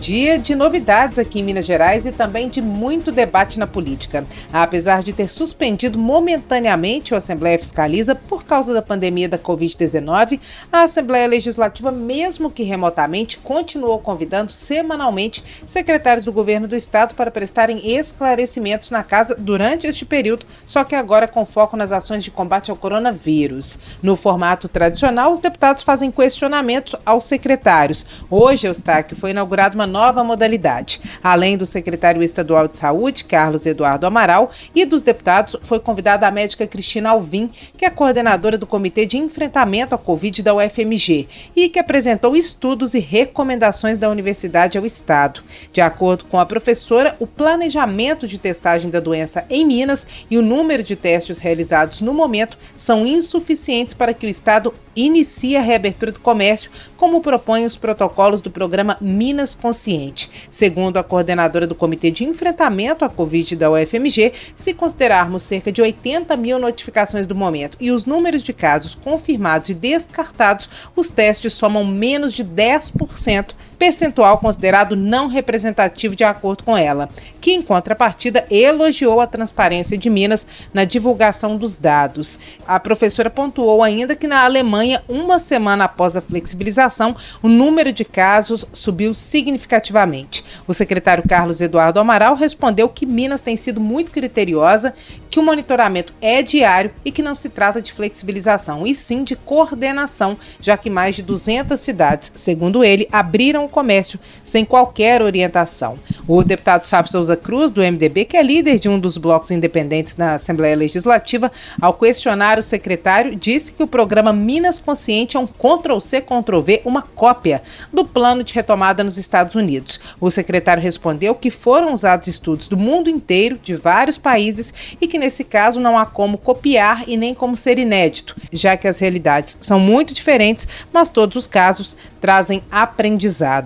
Dia de novidades aqui em Minas Gerais e também de muito debate na política. Apesar de ter suspendido momentaneamente o Assembleia Fiscaliza por causa da pandemia da Covid-19, a Assembleia Legislativa, mesmo que remotamente, continuou convidando semanalmente secretários do governo do estado para prestarem esclarecimentos na casa durante este período, só que agora com foco nas ações de combate ao coronavírus. No formato tradicional, os deputados fazem questionamentos aos secretários. Hoje, Eustáquio, foi inaugurada uma nova modalidade. Além do secretário estadual de saúde, Carlos Eduardo Amaral, e dos deputados, foi convidada a médica Cristina Alvim, que é coordenadora do Comitê de Enfrentamento à Covid da UFMG e que apresentou estudos e recomendações da universidade ao Estado. De acordo com a professora, o planejamento de testagem da doença em Minas e o número de testes realizados no momento são insuficientes para que o Estado inicie a reabertura do comércio, como propõem os protocolos do programa Minas Consciente. Segundo a coordenadora do Comitê de Enfrentamento à Covid da UFMG, se considerarmos cerca de 80 mil notificações do momento e os números de casos confirmados e descartados, os testes somam menos de 10% percentual considerado não representativo de acordo com ela, que em contrapartida elogiou a transparência de Minas na divulgação dos dados. A professora pontuou ainda que na Alemanha, uma semana após a flexibilização, o número de casos subiu significativamente. O secretário Carlos Eduardo Amaral respondeu que Minas tem sido muito criteriosa, que o monitoramento é diário e que não se trata de flexibilização, e sim de coordenação, já que mais de 200 cidades, segundo ele, abriram comércio sem qualquer orientação. O deputado Sávio Souza Cruz, do MDB, que é líder de um dos blocos independentes na Assembleia Legislativa, ao questionar o secretário, disse que o programa Minas Consciente é um Ctrl-C, Ctrl-V, uma cópia do plano de retomada nos Estados Unidos. O secretário respondeu que foram usados estudos do mundo inteiro, de vários países, e que nesse caso não há como copiar e nem como ser inédito, já que as realidades são muito diferentes, mas todos os casos trazem aprendizado.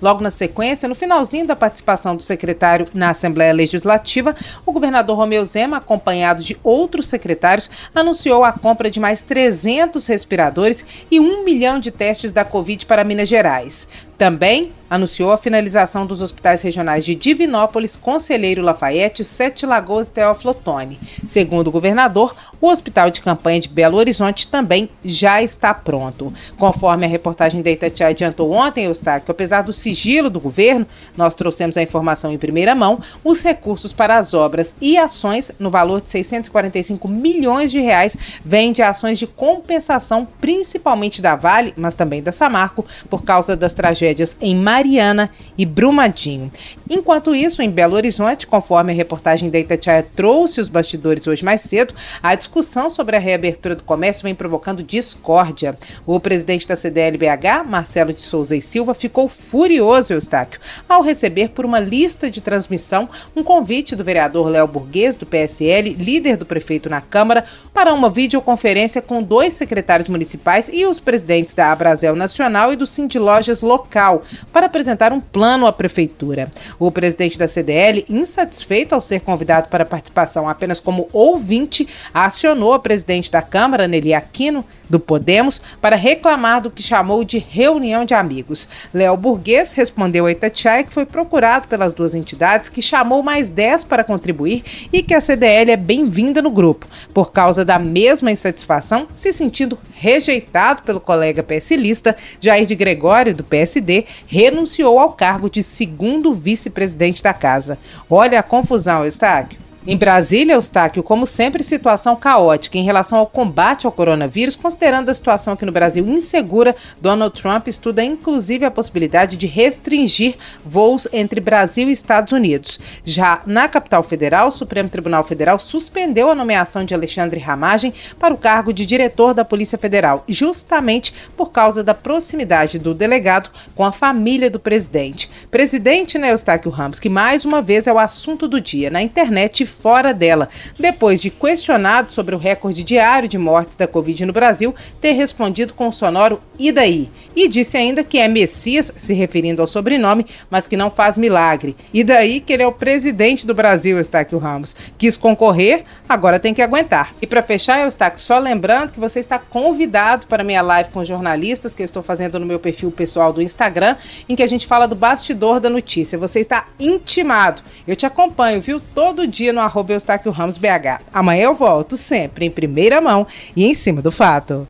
Logo na sequência, no finalzinho da participação do secretário na Assembleia Legislativa, o governador Romeu Zema, acompanhado de outros secretários, anunciou a compra de mais 300 respiradores e um milhão de testes da Covid para Minas Gerais. Também anunciou a finalização dos hospitais regionais de Divinópolis, Conselheiro Lafayette, Sete Lagoas e Teófilo Otoni. Segundo o governador, o hospital de campanha de Belo Horizonte também já está pronto. Conforme a reportagem da Itatiaia adiantou ontem, Eustáquio, apesar do sigilo do governo, nós trouxemos a informação em primeira mão, os recursos para as obras e ações no valor de 645 milhões de reais vêm de ações de compensação, principalmente da Vale, mas também da Samarco, por causa das tragédias em Mariana e Brumadinho. Enquanto isso, em Belo Horizonte, conforme a reportagem da Itatiaia trouxe os bastidores hoje mais cedo, a discussão sobre a reabertura do comércio vem provocando discórdia. O presidente da CDLBH, Marcelo de Souza e Silva, ficou furioso, Eustáquio, ao receber por uma lista de transmissão um convite do vereador Léo Burguês, do PSL, líder do prefeito na Câmara, para uma videoconferência com dois secretários municipais e os presidentes da Abrazel Nacional e do Cindy Lojas Local, para apresentar um plano à prefeitura. O presidente da CDL, insatisfeito ao ser convidado para participação apenas como ouvinte, acionou a presidente da Câmara, Nelly Aquino, do Podemos, para reclamar do que chamou de reunião de amigos. Léo Burguês respondeu a Itatiaia que foi procurado pelas duas entidades, que chamou mais 10 para contribuir e que a CDL é bem-vinda no grupo, por causa da mesma insatisfação, se sentindo rejeitado pelo colega PSLista Jair de Gregório, do PSD, renunciou ao cargo de segundo vice-presidente da casa. Olha a confusão, Eustáquio. Em Brasília, Eustáquio, como sempre, situação caótica em relação ao combate ao coronavírus, considerando a situação aqui no Brasil insegura, Donald Trump estuda inclusive a possibilidade de restringir voos entre Brasil e Estados Unidos. Já na capital federal, o Supremo Tribunal Federal suspendeu a nomeação de Alexandre Ramagem para o cargo de diretor da Polícia Federal, justamente por causa da proximidade do delegado com a família do presidente. Presidente, né, Eustáquio Ramos, que mais uma vez é o assunto do dia na internet fora dela, depois de questionado sobre o recorde diário de mortes da Covid no Brasil, ter respondido com o sonoro e daí? E disse ainda que é Messias, se referindo ao sobrenome, mas que não faz milagre. E daí que ele é o presidente do Brasil, Eustáquio Ramos. Quis concorrer, agora tem que aguentar. E para fechar, Eustáquio, só lembrando que você está convidado para minha live com jornalistas que eu estou fazendo no meu perfil pessoal do Instagram, em que a gente fala do bastidor da notícia. Você está intimado. Eu te acompanho, viu? Todo dia no arroba Eustáquio Ramos BH. Amanhã eu volto, sempre em primeira mão e em cima do fato.